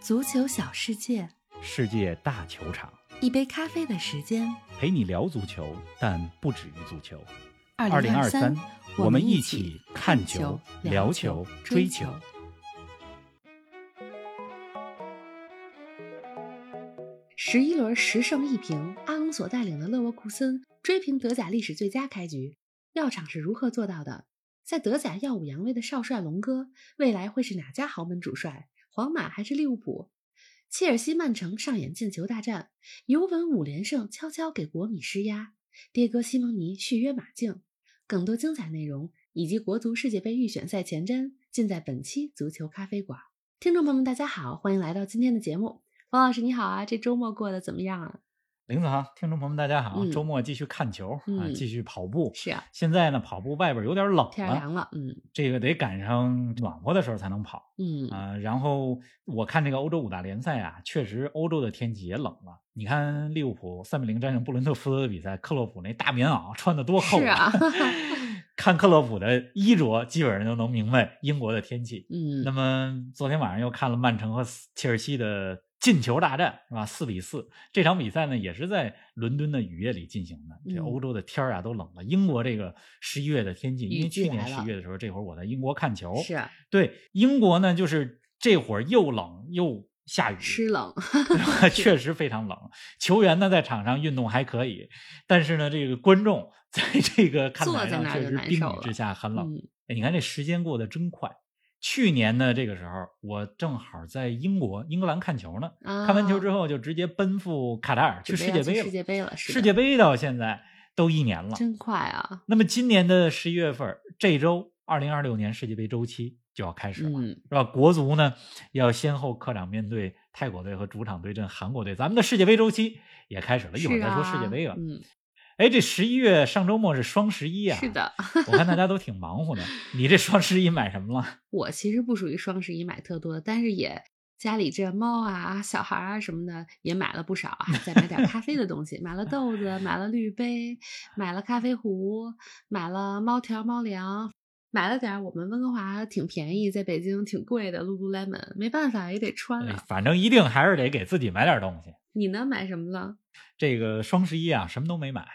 足球小世界，世界大球场，一杯咖啡的时间。陪你聊足球，但不止于足球。二零二三，我们一起看球、聊球、追球。十一轮十胜一平，阿隆索带领的勒沃库森追平德甲历史最佳开局。药厂是如何做到的？在德甲耀武扬威的少帅龙哥，未来会是哪家豪门主帅？皇马还是利物浦？切尔西、曼城上演进球大战，尤文五连胜悄悄给国米施压，迭戈·西蒙尼续约马竞。更多精彩内容以及国足世界杯预选赛前瞻，尽在本期足球咖啡馆。听众朋友们，大家好，欢迎来到今天的节目。王老师你好啊，这周末过得怎么样啊？林子航，听众朋友们，大家好！嗯周末继续看球啊，嗯继续跑步。是啊，现在呢，跑步外边有点冷了，天凉了，嗯这个得赶上暖和的时候才能跑嗯啊、然后我看这个欧洲五大联赛啊，确实欧洲的天气也冷了。你看利物浦三比零战胜布伦特福德的比赛，克洛普那大棉袄穿的多厚是啊 看克洛普的衣着，基本上就能明白英国的天气。嗯那么昨天晚上又看了曼城和切尔西的进球大战，是吧？四比四。这场比赛呢，也是在伦敦的雨夜里进行的。这嗯欧洲的天儿啊都冷了。英国这个十一月的天气，因为去年十一月的时候，这会儿我在英国看球，是啊对英国呢，就是这会儿又冷又下雨，湿冷，确实非常冷。球员呢在场上运动还可以，但是呢，这个观众 在这个看台上确实冰雨之下很冷。嗯哎，你看这时间过得真快。去年呢，这个时候我正好在英国英格兰看球呢，啊看完球之后就直接奔赴卡塔尔去世界杯了。世界杯了，世界杯到现在都一年了。真快啊！那么今年的十一月份，这周二零二六年世界杯周期就要开始了，嗯是吧？国足呢要先后客场面对泰国队和主场对阵韩国队，咱们的世界杯周期也开始了，一会儿再说世界啊杯了。嗯，哎，这十一月上周末是双十一啊，是的，我看大家都挺忙活的。你这双十一买什么了？我其实不属于双十一买特多的，但是也家里这猫啊、小孩啊什么的也买了不少啊，再买点咖啡的东西，买了豆子，买了滤杯，买了咖啡壶，买了猫条、猫粮。买了点儿我们温哥华挺便宜，在北京挺贵的 Lululemon，没办法也得穿哎啊。反正一定还是得给自己买点东西。你呢？买什么了？这个双十一啊，什么都没买。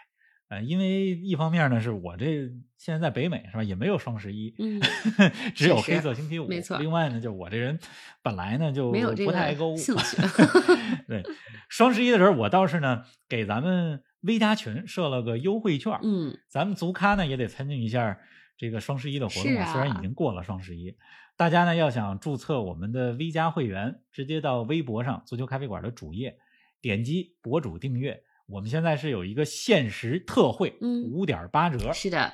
呃，因为一方面呢，是我这现在在北美是吧，也没有双十一，嗯，只有黑色星期五。没错另外呢，就我这人本来呢就没有不太爱购物，个兴趣。对，双十一的时候，我倒是呢给咱们微加群设了个优惠券。嗯，咱们足咖呢也得参与一下这个双十一的活动，啊虽然已经过了双十一，大家呢要想注册我们的 V 加会员，直接到微博上足球咖啡馆的主页，点击博主订阅。我们现在是有一个限时特惠，嗯五点八折，是的，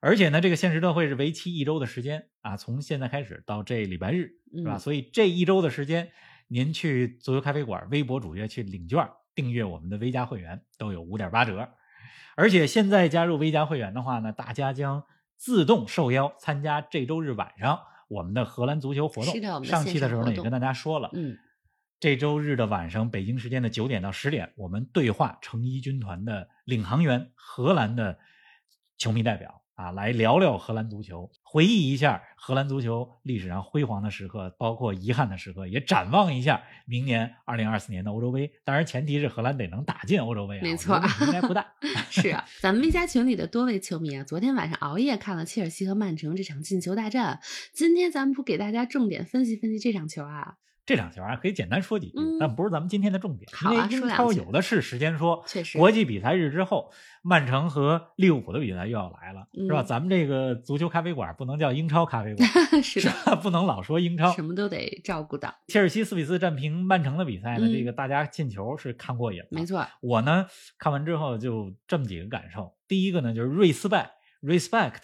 而且呢，这个限时特惠是为期一周的时间啊，从现在开始到这礼拜日，是吧？嗯所以这一周的时间，您去足球咖啡馆微博主页去领券，订阅我们的微加会员都有五点八折。而且现在加入微加会员的话呢，大家将自动受邀参加这周日晚上我们的荷兰足球活动。是的我们上期的时候呢，也跟大家说了，嗯，这周日的晚上，北京时间的九点到十点，我们对话成衣军团的领航员荷兰的球迷代表啊，来聊聊荷兰足球，回忆一下荷兰足球历史上辉煌的时刻，包括遗憾的时刻，也展望一下明年二零二四年的欧洲杯。当然，前提是荷兰得能打进欧洲杯啊，没错应该不大。是啊，咱们 V 加群里的多位球迷啊，昨天晚上熬夜看了切尔西和曼城这场进球大战。今天咱们不给大家重点分析分析这场球啊？这两球啊，可以简单说几句，嗯但不是咱们今天的重点，因为英超有的是时间说。确实国际比赛日之后，曼城和利物浦的比赛又要来了，是吧？嗯咱们这个足球咖啡馆不能叫英超咖啡馆，是，是吧？不能老说英超。什么都得照顾到，切尔西四比四战平曼城的比赛呢，嗯这个大家进球是看过瘾了。没错，我呢看完之后就这么几个感受。第一个呢就是 respect respect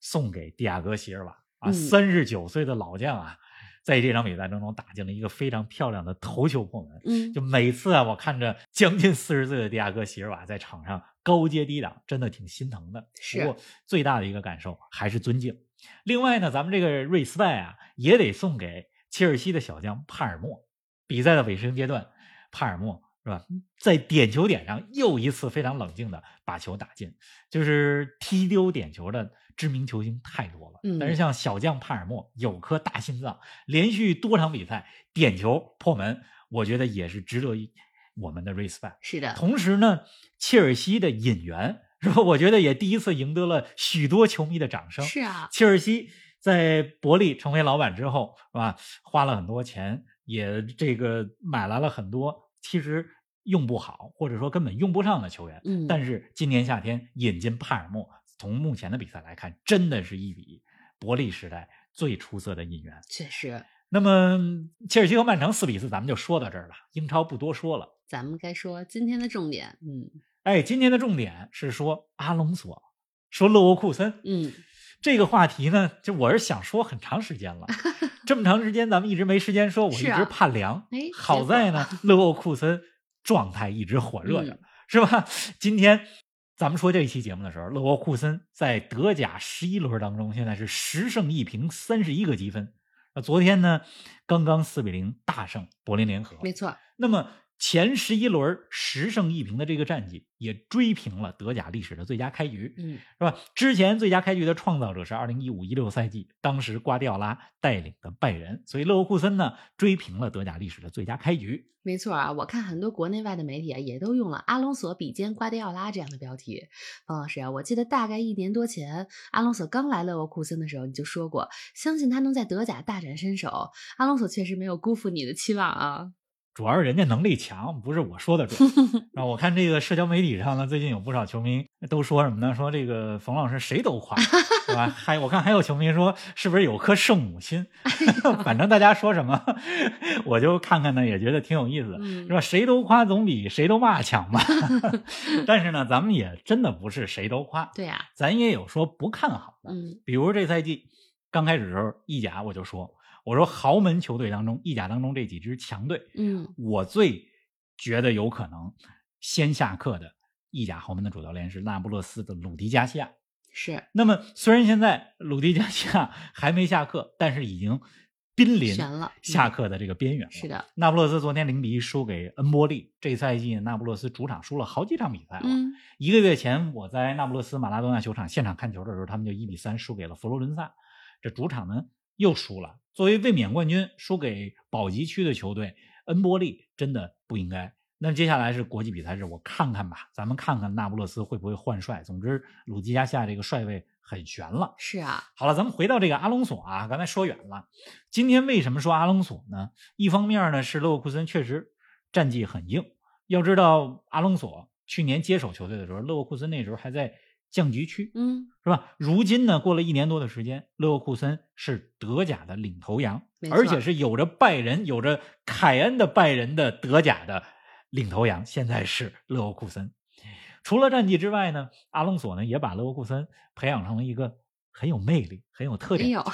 送给蒂亚戈席尔瓦啊，嗯三十九岁的老将啊，在这场比赛当中打进了一个非常漂亮的头球破门。嗯，就每次啊，我看着将近四十岁的迪亚哥席尔瓦在场上高接低挡，真的挺心疼的。是不过最大的一个感受还是尊敬。另外呢，咱们这个瑞斯拜啊，也得送给切尔西的小将帕尔默。比赛的尾声阶段，帕尔默是吧，在点球点上又一次非常冷静的把球打进，就是踢丢点球的知名球星太多了，嗯但是像小将帕尔默有颗大心脏，连续多场比赛点球破门，我觉得也是值得我们的 respect。是的，同时呢，切尔西的引援是吧？我觉得也第一次赢得了许多球迷的掌声。是啊，切尔西在伯利成为老板之后，是吧？花了很多钱，也这个买来了很多其实用不好或者说根本用不上的球员。嗯，但是今年夏天引进帕尔默，从目前的比赛来看，真的是一笔伯利时代最出色的引援。确实，那么切尔西和曼城四比四，咱们就说到这儿了。英超不多说了。咱们该说今天的重点，嗯哎，今天的重点是说阿隆索，说勒沃库森。嗯，这个话题呢，就我是想说很长时间了，这么长时间咱们一直没时间说，我一直怕凉。哎，好在呢，勒沃库森状态一直火热着，嗯是吧？今天咱们说这一期节目的时候，勒沃库森在德甲十一轮当中，现在是十胜一平，三十一个积分。那昨天呢，刚刚四比零大胜柏林联合。没错，那么前十一轮十胜一平的这个战绩，也追平了德甲历史的最佳开局。嗯是吧？之前最佳开局的创造者是二零一五一六赛季，当时瓜迪奥拉带领的拜仁，所以勒沃库森呢追平了德甲历史的最佳开局。没错啊，我看很多国内外的媒体啊，也都用了“阿隆索比肩瓜迪奥拉”这样的标题。方老师啊，我记得大概一年多前，阿隆索刚来勒沃库森的时候，你就说过，相信他能在德甲大展身手。阿隆索确实没有辜负你的期望啊。主要是人家能力强，不是我说的准。啊，我看这个社交媒体上呢，最近有不少球迷都说什么呢？说这个冯老师谁都夸，是吧？还我看还有球迷说是不是有颗圣母心？反正大家说什么，我就看看呢，也觉得挺有意思是吧？谁都夸总比谁都骂强吧。但是呢，咱们也真的不是谁都夸，对呀、咱也有说不看好的。嗯比如这赛季刚开始的时候，意甲我就说，我说豪门球队当中，意甲当中这几支强队，嗯我最觉得有可能先下课的意甲豪门的主教练是那不勒斯的鲁迪加西亚。是那么虽然现在鲁迪加西亚还没下课，但是已经濒临下课的这个边缘了。是的，那不勒斯昨天零比一输给恩波利，这赛季那不勒斯主场输了好几场比赛了。嗯一个月前我在那不勒斯马拉多纳球场现场看球的时候，他们就一比三输给了佛罗伦萨，这主场呢又输了。作为卫冕冠军，输给保级区的球队恩波利真的不应该。那接下来是国际比赛日，我看看吧，咱们看看那不勒斯会不会换帅。总之，鲁基加下这个帅位很悬了。是啊，好了，咱们回到这个阿隆索啊，刚才说远了。今天为什么说阿隆索呢？一方面呢是勒沃库森确实战绩很硬，要知道阿隆索去年接手球队的时候，勒沃库森那时候还在降级区，嗯是吧？如今呢，过了一年多的时间，勒沃库森是德甲的领头羊而且是有着拜仁、有着凯恩的拜仁的德甲的领头羊，现在是勒沃库森。除了战绩之外呢，阿隆索呢也把勒沃库森培养成了一个很有魅力、很有特哎点。呦，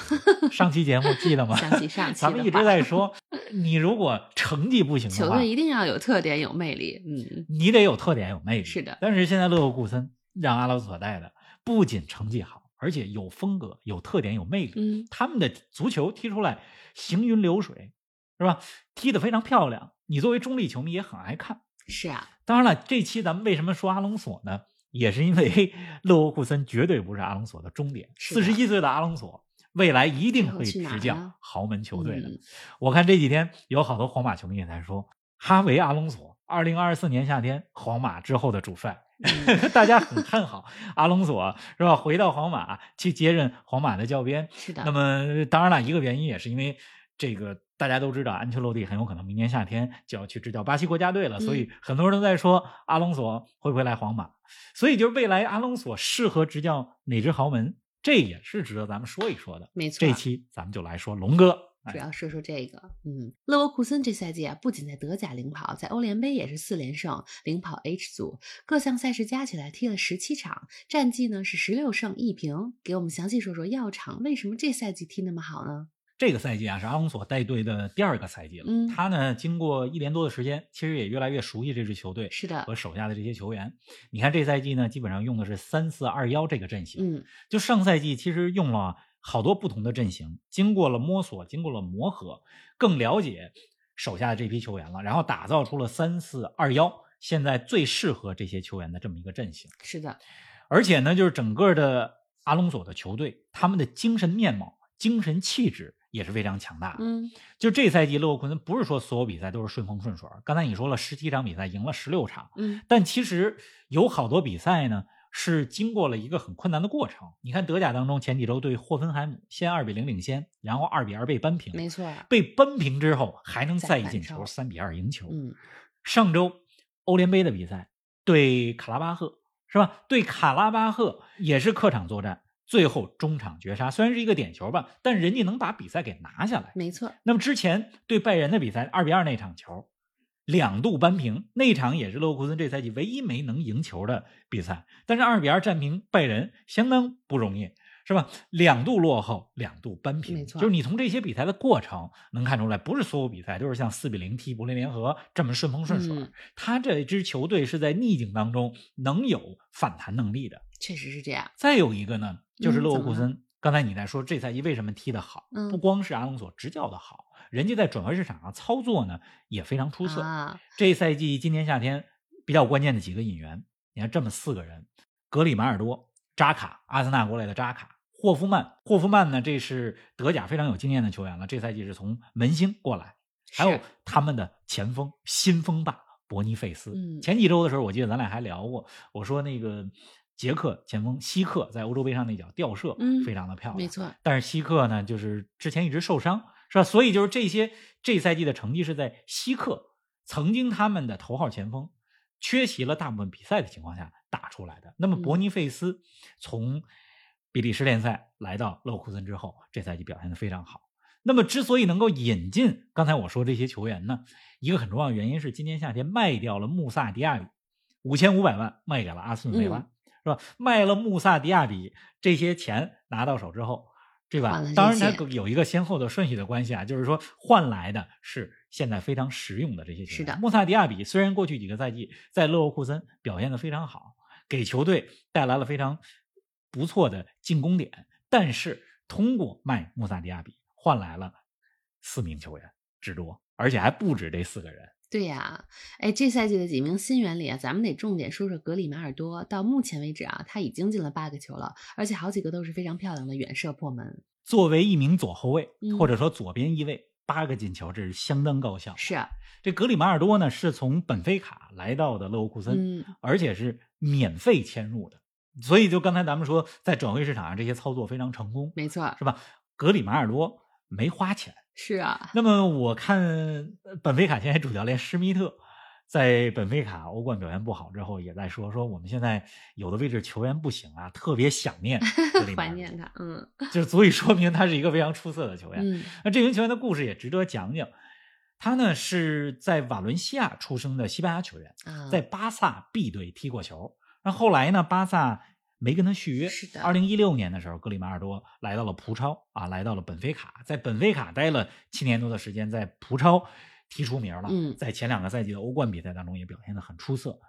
上期节目记得吗？想起上 期咱们一直在说，你如果成绩不行的话球队，一定要有特点、有魅力。嗯，你得有特点、有魅力。是的但是现在勒沃库森让阿隆索带的不仅成绩好，而且有风格、有特点、有魅力。嗯，他们的足球踢出来行云流水，是吧？踢得非常漂亮。你作为中立球迷也很爱看。是啊，当然了，这期咱们为什么说阿隆索呢？也是因为 勒沃库森绝对不是阿隆索的终点。四十一岁的阿隆索未来一定会执教豪门球队的。嗯我看这几天有好多皇马球迷也在说，哈维·阿隆索，二零二四年夏天皇马之后的主帅，嗯 大家很看好阿隆索是吧？回到皇马去接任皇马的教鞭。是的。那么当然了，一个原因也是因为这个大家都知道，安切洛蒂很有可能明年夏天就要去执教巴西国家队了，所以很多人都在说阿隆索会不会来皇马。所以就是未来阿隆索适合执教哪支豪门，这也是值得咱们说一说的。没错这期咱们就来说龙哥。哎主要说说这个，嗯，勒沃库森这赛季啊，不仅在德甲领跑，在欧联杯也是四连胜，领跑 H 组，各项赛事加起来踢了十七场，战绩呢是十六胜一平。给我们详细说说药厂为什么这赛季踢那么好呢？这个赛季啊，是阿隆索带队的第二个赛季了。嗯他呢，经过一年多的时间，其实也越来越熟悉这支球队是的和手下的这些球员。你看这赛季呢，基本上用的是三四二幺这个阵型。嗯，就上赛季其实用了好多不同的阵型，经过了摸索，经过了磨合，更了解手下的这批球员了，然后打造出了三四二幺，现在最适合这些球员的这么一个阵型。是的，而且呢，就是整个的阿隆索的球队，他们的精神面貌、精神气质也是非常强大的。嗯，就这赛季，勒沃库森不是说所有比赛都是顺风顺水。刚才你说了，十七场比赛赢了十六场，嗯，但其实有好多比赛呢是经过了一个很困难的过程。你看德甲当中，前几周对霍芬海姆先二比零领先，然后二比二被扳平，没错，被扳平之后还能再再一进球，三比二赢球。嗯，上周欧联杯的比赛对卡拉巴赫是吧？对卡拉巴赫也是客场作战，最后中场绝杀，虽然是一个点球吧，但人家能把比赛给拿下来。没错，那么之前对拜仁的比赛二比二那场球，两度扳平，那场也是勒沃库森这赛季唯一没能赢球的比赛。但是二比二战平拜仁相当不容易，是吧？两度落后，两度扳平，没错就是你从这些比赛的过程能看出来，不是所有比赛都是像四比零踢柏林联合这么顺风顺水。嗯他这支球队是在逆境当中能有反弹能力的。确实是这样。再有一个呢，就是勒沃库森。刚才你在说这赛季为什么踢得好，嗯不光是阿隆索执教的好，人家在转会市场上操作呢也非常出色。啊，这赛季今年夏天比较关键的几个引援，你看这么四个人：格里马尔多、扎卡，阿森纳过来的扎卡，霍夫曼。霍夫曼呢，这是德甲非常有经验的球员了，这赛季是从门兴过来。还有他们的前锋新锋霸伯尼费斯。嗯前几周的时候，我记得咱俩还聊过，我说那个捷克前锋希克在欧洲杯上那脚吊射，嗯非常的漂亮。没错，但是希克呢，就是之前一直受伤，是吧？所以就是这些这赛季的成绩是在希克曾经他们的头号前锋缺席了大部分比赛的情况下打出来的。那么嗯伯尼费斯从比利时联赛来到勒沃库森之后，这赛季表现的非常好。那么之所以能够引进刚才我说这些球员呢，一个很重要的原因是今年夏天卖掉了穆萨迪亚比，五千五百万卖给了阿斯顿维拉。嗯是吧？卖了穆萨迪亚比这些钱拿到手之后，对吧当然，它有一个先后的顺序的关系啊，就是说换来的是现在非常实用的这些球员。是的穆萨迪亚比虽然过去几个赛季在勒沃库森表现的非常好，给球队带来了非常不错的进攻点，但是通过卖穆萨迪亚比换来了四名球员之多，而且还不止这四个人。对呀，哎，这赛季的几名新援里啊，咱们得重点说说格里马尔多。到目前为止啊，他已经进了八个球了，而且好几个都是非常漂亮的远射破门。作为一名左后卫，嗯或者说左边翼卫，八个进球，这是相当高效。是啊，这格里马尔多呢，是从本菲卡来到的勒沃库森，嗯，而且是免费迁入的，所以就刚才咱们说，在转会市场上这些操作非常成功，没错，是吧？格里马尔多没花钱。是啊，那么我看呃本菲卡现在主教练施密特在本菲卡欧冠表现不好之后，也在说说我们现在有的位置球员不行啊，特别想念怀念他，嗯 就足以说明他是一个非常出色的球员。嗯那这名球员的故事也值得讲讲。他呢是在瓦伦西亚出生的西班牙球员，啊，在巴萨 B 队踢过球。那后来呢，巴萨没跟他续约。是的二零一六年的时候，格里马尔多来到了葡超啊，来到了本菲卡，在本菲卡待了七年多的时间，在葡超踢出名了。嗯在前两个赛季的欧冠比赛当中也表现得很出色。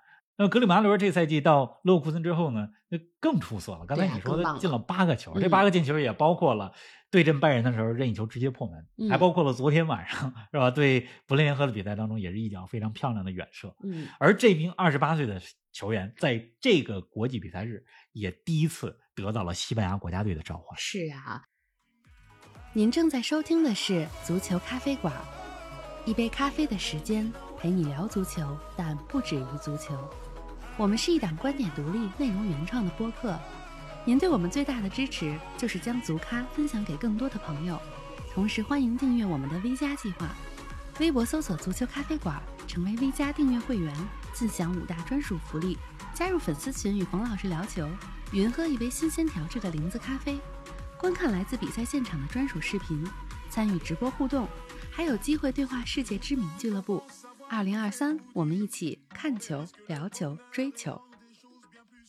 那格里马伦这赛季到勒沃库森之后呢，就更出色了。刚才你说更棒了他进了八个球，这嗯八个进球也包括了对阵拜仁的时候任意球直接破门，嗯还包括了昨天晚上是吧？对柏林联合的比赛当中也是一脚非常漂亮的远射。嗯，而这名二十八岁的球员在这个国际比赛日也第一次得到了西班牙国家队的召唤。是啊。您正在收听的是《足球咖啡馆》，一杯咖啡的时间陪你聊足球，但不止于足球。我们是一档观点独立、内容原创的播客。您对我们最大的支持就是将足咖分享给更多的朋友，同时欢迎订阅我们的 V 加计划。微博搜索“足球咖啡馆”，成为 V 加订阅会员，尽享五大专属福利：加入粉丝群与冯老师聊球，云喝一杯新鲜调制的零子咖啡，观看来自比赛现场的专属视频，参与直播互动，还有机会对话世界知名俱乐部。二零二三，我们一起看球、聊球、追球。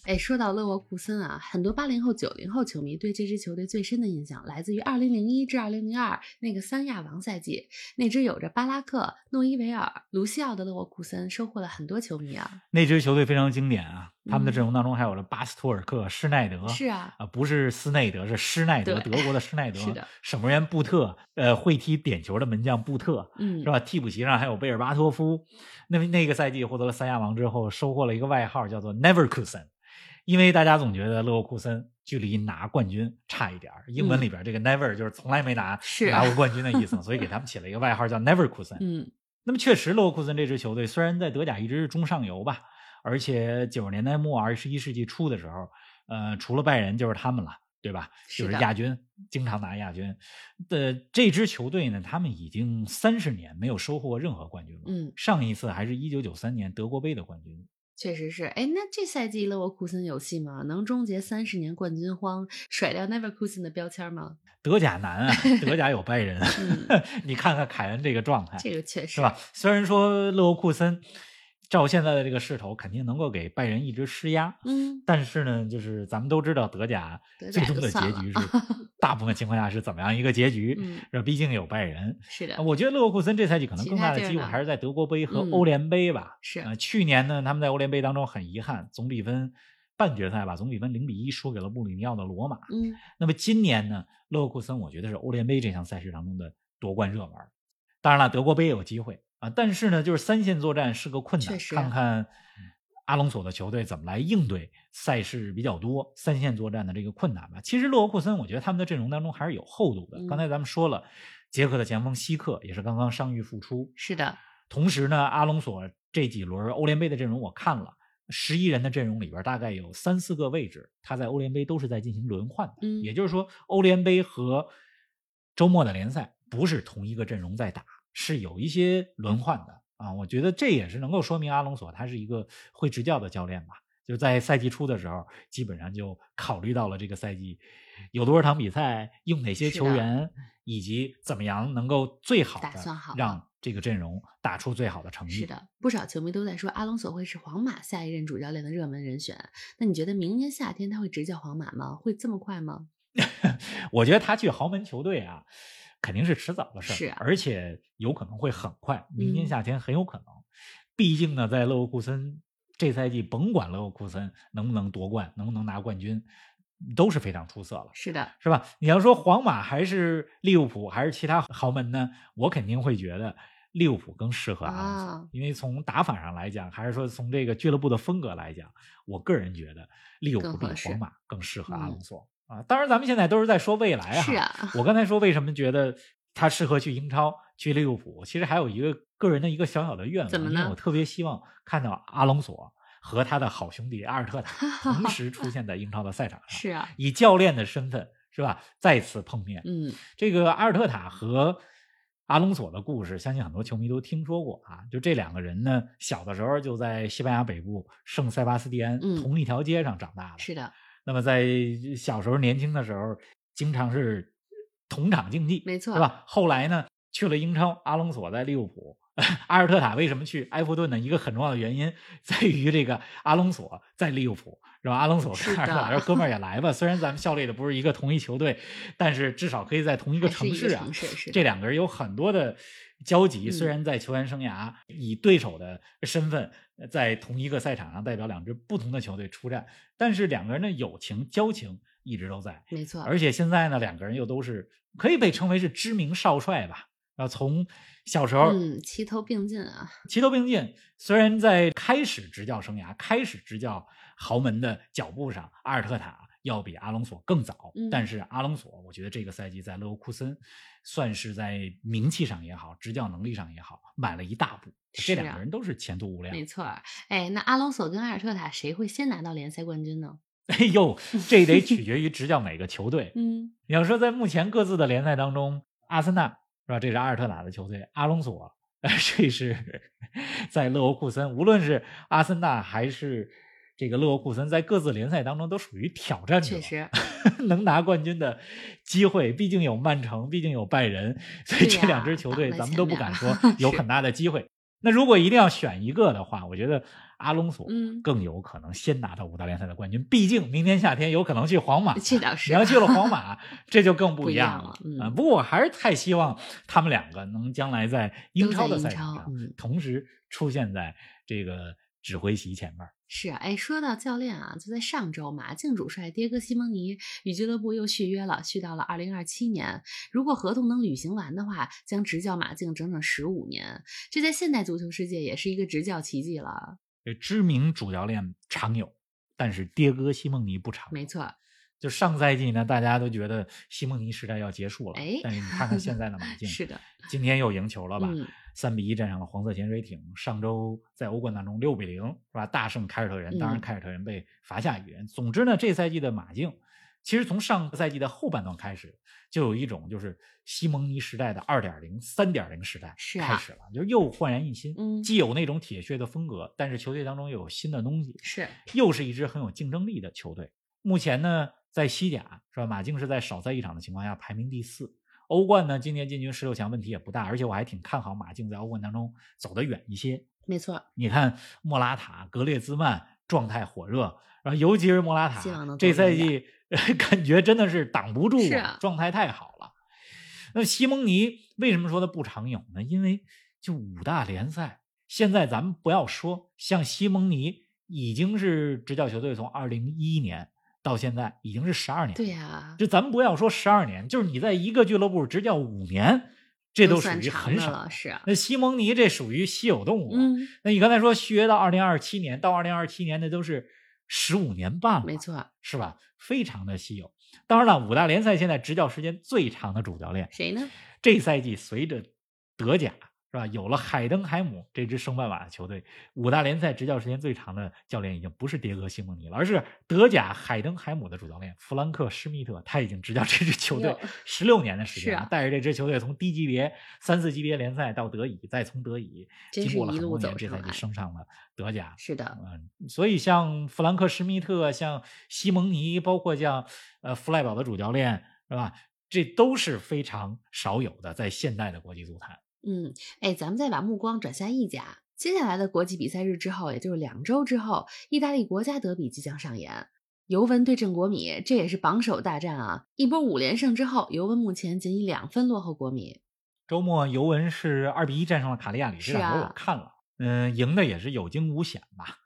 哎，说到勒沃库森啊，很多八零后、九零后球迷对这支球队最深的印象来自于二零零一至二零零二那个三亚王赛季，那支有着巴拉克、诺伊维尔、卢西奥的勒沃库森收获了很多球迷啊。那支球队非常经典啊，他们的嗯阵容当中还有了巴斯托尔克、施耐德，是啊，啊，不是斯内德，是施耐德，德国的施耐德，是的，守门员布特，呃，会踢点球的门将布特，嗯是，吧？替补席上还有贝尔巴托夫。那么那个赛季获得了三亚王之后，收获了一个外号叫做 Neverkusen，因为大家总觉得勒沃库森距离拿冠军差一点儿，英文里边这个 never 就是从来没拿是拿过冠军的意思，所以给他们 起了一个外号叫 never 库森。嗯，那么确实，勒沃库森这支球队虽然在德甲一直是中上游吧，而且九十年代末二十一世纪初的时候，呃，除了拜仁就是他们了，对吧？就是亚军，经常拿亚军的这支球队呢，他们已经三十年没有收获过任何冠军了。嗯上一次还是一九九三年德国杯的冠军。确实是。哎，那这赛季勒沃库森有戏吗？能终结三十年冠军荒，甩掉 Neverkusin 的标签吗？德甲难啊，德甲有拜仁，嗯 你看看凯恩这个状态，这个确实是吧？？虽然说勒沃库森照现在的这个势头，肯定能够给拜仁一直施压，嗯，但是呢，就是咱们都知道德甲最终的结局是 大部分情况下是怎么样一个结局？嗯这毕竟有拜仁。是的，我觉得勒沃库森这赛季可能更大的机会还是在德国杯和嗯欧联杯吧。是呃，去年呢，他们在欧联杯当中很遗憾，总比分半决赛吧，总比分零比一输给了穆里尼奥的罗马。嗯那么今年呢，勒沃库森我觉得是欧联杯这项赛事当中的夺冠热门。当然了，德国杯也有机会啊，但是呢，就是三线作战是个困难，看看阿隆索的球队怎么来应对赛事比较多、三线作战的这个困难吧。其实勒沃库森，我觉得他们的阵容当中还是有厚度的。嗯刚才咱们说了，捷克的前锋希克也是刚刚伤愈复出，是的，同时呢，阿隆索这几轮欧联杯的阵容我看了，十一人的阵容里边大概有三四个位置，他在欧联杯都是在进行轮换的。嗯也就是说，欧联杯和周末的联赛不是同一个阵容在打，是有一些轮换的啊。我觉得这也是能够说明阿隆索他是一个会执教的教练吧。就在赛季初的时候，基本上就考虑到了这个赛季有多少场比赛，用哪些球员，以及怎么样能够最好的打算好让这个阵容打出最好的成绩。是的，不少球迷都在说阿隆索会是皇马下一任主教练的热门人选。那你觉得明年夏天他会执教皇马吗？会这么快吗？我觉得他去豪门球队啊，肯定是迟早的事儿，是啊而且有可能会很快，明年嗯夏天很有可能。毕竟呢，在勒沃库森这赛季，甭管勒沃库森能不能夺冠，能不能拿冠军，都是非常出色了。是的，是吧？你要说皇马还是利物浦还是其他豪门呢？我肯定会觉得利物浦更适合阿隆索，啊因为从打法上来讲，还是说从这个俱乐部的风格来讲，我个人觉得利物浦比皇马更适合阿嗯隆索、啊。当然，咱们现在都是在说未来啊。是啊，我刚才说为什么觉得他适合去英超、去利物浦，其实还有一个个人的一个小小的愿望，怎么呢因为我特别希望看到阿隆索和他的好兄弟阿尔特塔 同时出现在英超的赛场上。是啊，以教练的身份是吧，再次碰面。嗯，这个阿尔特塔和阿隆索的故事，相信很多球迷都听说过啊。就这两个人呢，小的时候就在西班牙北部圣塞巴斯蒂安嗯同一条街上长大的。是的，那么在小时候年轻的时候，经常是同场竞技，没错是吧？后来呢，去了英超，阿隆索在利物浦。阿尔特塔为什么去埃弗顿呢？一个很重要的原因 在于这个阿隆索在利物浦，是吧？阿隆索跟是阿尔特塔说：“ 哥们儿也来吧，虽然咱们效力的不是一个同一球队，但是至少可以在同一个城市啊。这两个人有很多的交集，虽嗯然在球员生涯以对手的身份呃在同一个赛场上代表两支不同的球队出战，但是两个人的友情交情一直都在。没错，而且现在呢，两个人又都是可以被称为是知名少帅吧。啊从小时候嗯，齐头并进啊，齐头并进，虽然在开始执教生涯、开始执教豪门的脚步上，阿尔特塔要比阿隆索更早，嗯但是阿隆索，我觉得这个赛季在勒沃库森，算是在名气上也好，执教能力上也好，迈了一大步。这两个人都是前途无量。没错儿。哎，那阿隆索跟阿尔特塔谁会先拿到联赛冠军呢？哎呦，这得取决于执教哪个球队。嗯，你要说在目前各自的联赛当中，阿森纳是吧？这是阿尔特塔的球队，阿隆索，呃这是 在勒沃库森。无论是阿森纳还是这个勒沃库森，在各自联赛当中都属于挑战者，确实，能拿冠军的机会。毕竟有曼城，毕竟有拜仁，所以这两支球队咱们都不敢说有很大的机会。那如果一定要选一个的话，我觉得阿隆索嗯更有可能先拿到五大联赛的冠军。毕竟明年夏天有可能去皇马，这倒是你要去了皇马，这就更不不一样样了不过我还是太希望他们两个能将来在英超的赛场上嗯同时出现在这个指挥席前面。是啊，哎，说到教练啊，就在上周，马竞主帅迭戈·西蒙尼与俱乐部又续约了，续到了二零二七年。如果合同能履行完的话，将执教马竞整整十五年，这在现代足球世界也是一个执教奇迹了。这知名主教练常有，但是迭戈西蒙尼不常。没错，就上赛季呢，大家都觉得西蒙尼时代要结束了，哎但是你看看现在的马竞，是的，今天又赢球了吧？嗯三比一战胜了黄色潜水艇。上周在欧冠当中六比零是吧？大胜凯尔特人，当然嗯凯尔特人被罚下一人。总之呢，这赛季的马竞，其实从上个赛季的后半段开始，就有一种就是西蒙尼时代的二点零、三点零时代开始了，就是又焕然一新，嗯既有那种铁血的风格，但是球队当中又有新的东西，是又是一支很有竞争力的球队。目前呢，在西甲是吧？马竞是在少赛一场的情况下排名第四。欧冠呢，今年进军十六强问题也不大，而且我还挺看好马竞在欧冠当中走得远一些。没错，你看莫拉塔、格列兹曼状态火热，然后尤其是莫拉塔，这赛季 感觉真的是挡不住状态太好了。那西蒙尼为什么说他不常有呢？因为就五大联赛，现在咱们不要说像西蒙尼已经是执教球队从二零一一年到现在已经是十二年了，对呀，就咱们不要说十二年，就是你在一个俱乐部执教五年，这都属于很少。是啊，那西蒙尼这属于稀有动物啊。嗯，那你刚才说续约到二零二七年，到二零二七年那都是十五年半了，没错，是吧？非常的稀有。当然了，五大联赛现在执教时间最长的主教练，谁呢？这赛季随着德甲是吧，有了海登海姆这支升班马的球队，五大联赛执教时间最长的教练已经不是迭戈西蒙尼了，而是德甲海登海姆的主教练弗兰克施密特，他已经执教这支球队哟十六年的时间了，啊带着这支球队从低级别三四级别联赛到德乙，再从德乙经过了很多年，这赛季升上了德甲。是的，嗯，所以像弗兰克施密特、像西蒙尼，包括像呃弗赖堡的主教练，是吧？这都是非常少有的，在现代的国际足坛。嗯，哎，咱们再把目光转向意甲，接下来的国际比赛日之后，也就是两周之后，意大利国家德比即将上演。尤文对阵国米，这也是榜首大战啊！一波五连胜之后，尤文目前仅以两分落后国米。周末尤文是二比一战胜了卡利亚里，这是场球啊我看了，嗯、赢的也是有惊无险吧。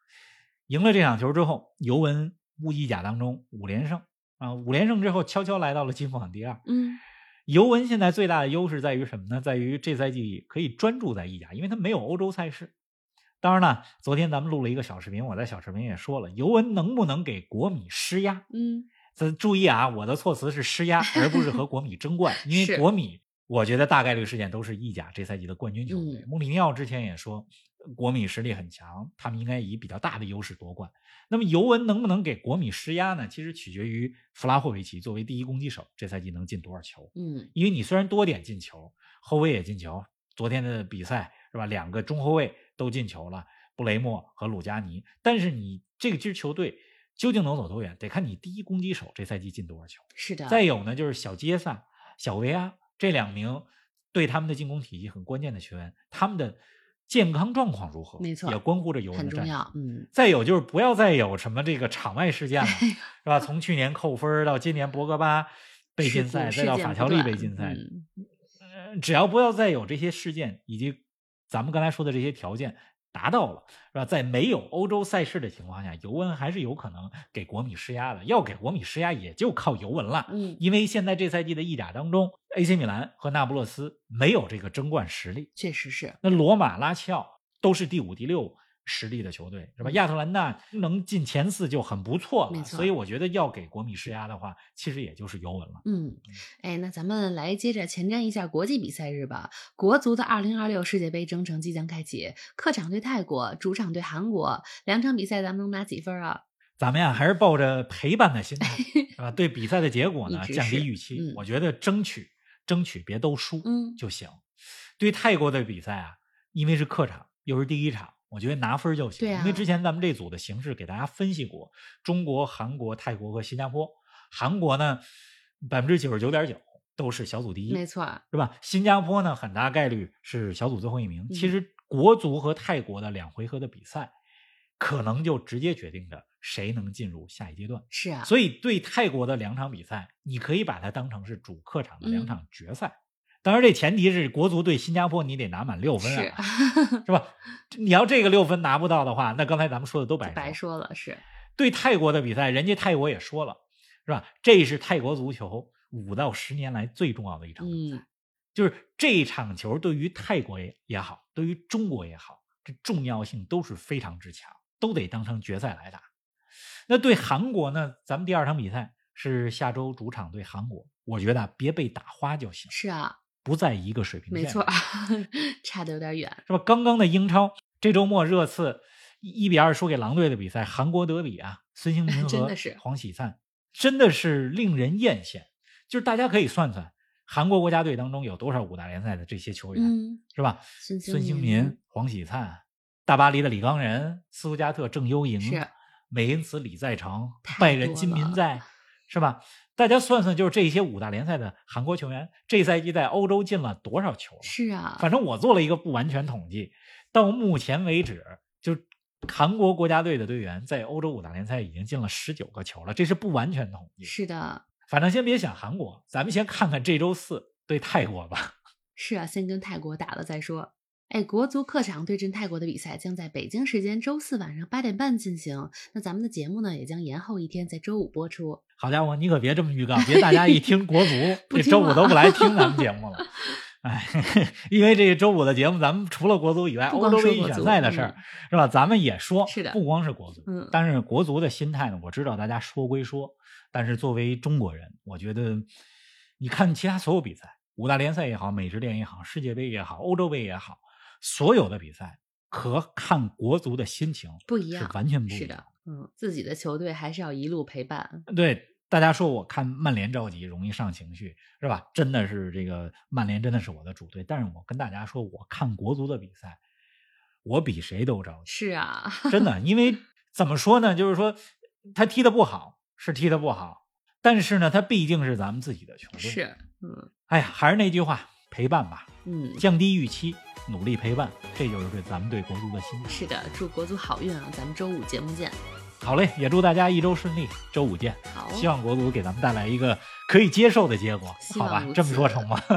赢了这场球之后，尤文乌意甲当中五连胜啊，五连胜之后悄悄来到了积分榜第二。嗯，尤文现在最大的优势在于什么呢？在于这赛季可以专注在意甲，因为他没有欧洲赛事。当然了，昨天咱们录了一个小视频，我在小视频也说了，尤文能不能给国米施压？嗯，这注意啊，我的措辞是施压，而不是和国米争冠，因为国米我觉得大概率事件都是意甲这赛季的冠军球队。嗯穆里尼奥之前也说，国米实力很强，他们应该以比较大的优势夺冠。那么尤文能不能给国米施压呢？其实取决于弗拉霍维奇作为第一攻击手，这赛季能进多少球。嗯，因为你虽然多点进球，后卫也进球，昨天的比赛是吧？两个中后卫都进球了，布雷默和鲁加尼。但是你这个支球队究竟能走多远，得看你第一攻击手这赛季进多少球。是的。再有呢，就是小杰萨、小维阿这两名对他们的进攻体系很关键的球员，他们的健康状况如何，没错也关乎着尤的战绩。。要嗯，再有就是不要再有什么这个场外事件了，是吧？从去年扣分到今年博格巴被禁赛，再到法乔利被禁赛，嗯呃只要不要再有这些事件，以及咱们刚才说的这些条件达到了，是吧？在没有欧洲赛事的情况下，尤文还是有可能给国米施压的。要给国米施压，也就靠尤文了。嗯，因为现在这赛季的意甲当中，AC 米兰和那不勒斯没有这个争冠实力，确实是。那罗马、拉齐奥都是第五、第六实力的球队，是吧？嗯亚特兰大能进前四就很不错了，错所以我觉得要给国米施压的话，其实也就是尤文了。嗯，哎，那咱们来接着前瞻一下国际比赛日吧。国足的2026世界杯征程即将开启，客场对泰国，主场对韩国，两场比赛咱们能拿几分啊？咱们呀，还是抱着陪伴的心态，是吧？对比赛的结果呢降低预期，嗯我觉得争取争取别都输，嗯就行。对泰国的比赛啊，因为是客场，又是第一场，我觉得拿分就行。对啊因为之前咱们这组的形式给大家分析过，中国、韩国、泰国和新加坡。韩国呢，百分之九十九点九都是小组第一，没错，是吧？新加坡呢，很大概率是小组最后一名。嗯其实国足和泰国的两回合的比赛，可能就直接决定着谁能进入下一阶段。是啊，所以对泰国的两场比赛，你可以把它当成是主客场的两嗯场决赛。当然，这前提是国足对新加坡你得拿满六分是啊，是吧？你要这个六分拿不到的话，那刚才咱们说的都白白说。了，是对泰国的比赛，人家泰国也说了，是吧？这是泰国足球五到十年来最重要的一场比赛。嗯，就是这场球对于泰国也也好，对于中国也好，这重要性都是非常之强，都得当成决赛来打。那对韩国呢？咱们第二场比赛是下周主场对韩国，我觉得啊别被打花就行，是啊，不在一个水平线。没错，差的有点远。是吧？刚刚的英超，这周末热刺一比二输给狼队的比赛，韩国德比啊，孙兴 民和黄喜灿，真的是令人艳羡。就是大家可以算算，韩国国家队当中有多少五大联赛的这些球员，嗯，是吧？孙孙兴民民、黄喜灿、大巴黎的李刚仁、斯图加特郑优莹、美因茨李在成、拜仁金民在，是吧？大家算算，就是这些五大联赛的韩国球员，这赛季在欧洲进了多少球了？是啊，反正我做了一个不完全统计，到目前为止，就韩国国家队的队员在欧洲五大联赛已经进了十九个球了，这是不完全统计。是的，反正先别想韩国，咱们先看看这周四对泰国吧。是啊，先跟泰国打了再说。哎，国足客场对阵泰国的比赛将在北京时间周四晚上八点半进行。那咱们的节目呢，也将延后一天，在周五播出。好家伙，你可别这么预告，别大家一听国足，这周五都不来听咱们 节目了。哎，因为这周五的节目，咱们除了国足以外，欧洲杯预选赛的事儿、是吧？咱们也说，是的不光是国足，嗯但是国足的心态呢，我知道大家说归说，但是作为中国人，我觉得你看其他所有比赛，五大联赛也好，美职联也好，世界杯也好，欧洲杯也好，所有的比赛和看国足的心情不一样，是完全不一样是的，嗯，自己的球队还是要一路陪伴。对，大家说我看曼联着急，容易上情绪，是吧？真的是这个曼联真的是我的主队，但是我跟大家说，我看国足的比赛，我比谁都着急，是啊，真的，因为 怎么说呢？就是说他踢的不好，是踢的不好，但是呢，他毕竟是咱们自己的球队。，是，嗯哎呀，还是那句话，陪伴吧，嗯，降低预期，努力陪伴，这就是对咱们对国足的心意。是的，祝国足好运啊！咱们周五节目见。好嘞，也祝大家一周顺利，周五见。好，希望国足给咱们带来一个可以接受的结果，好吧这么说成吗？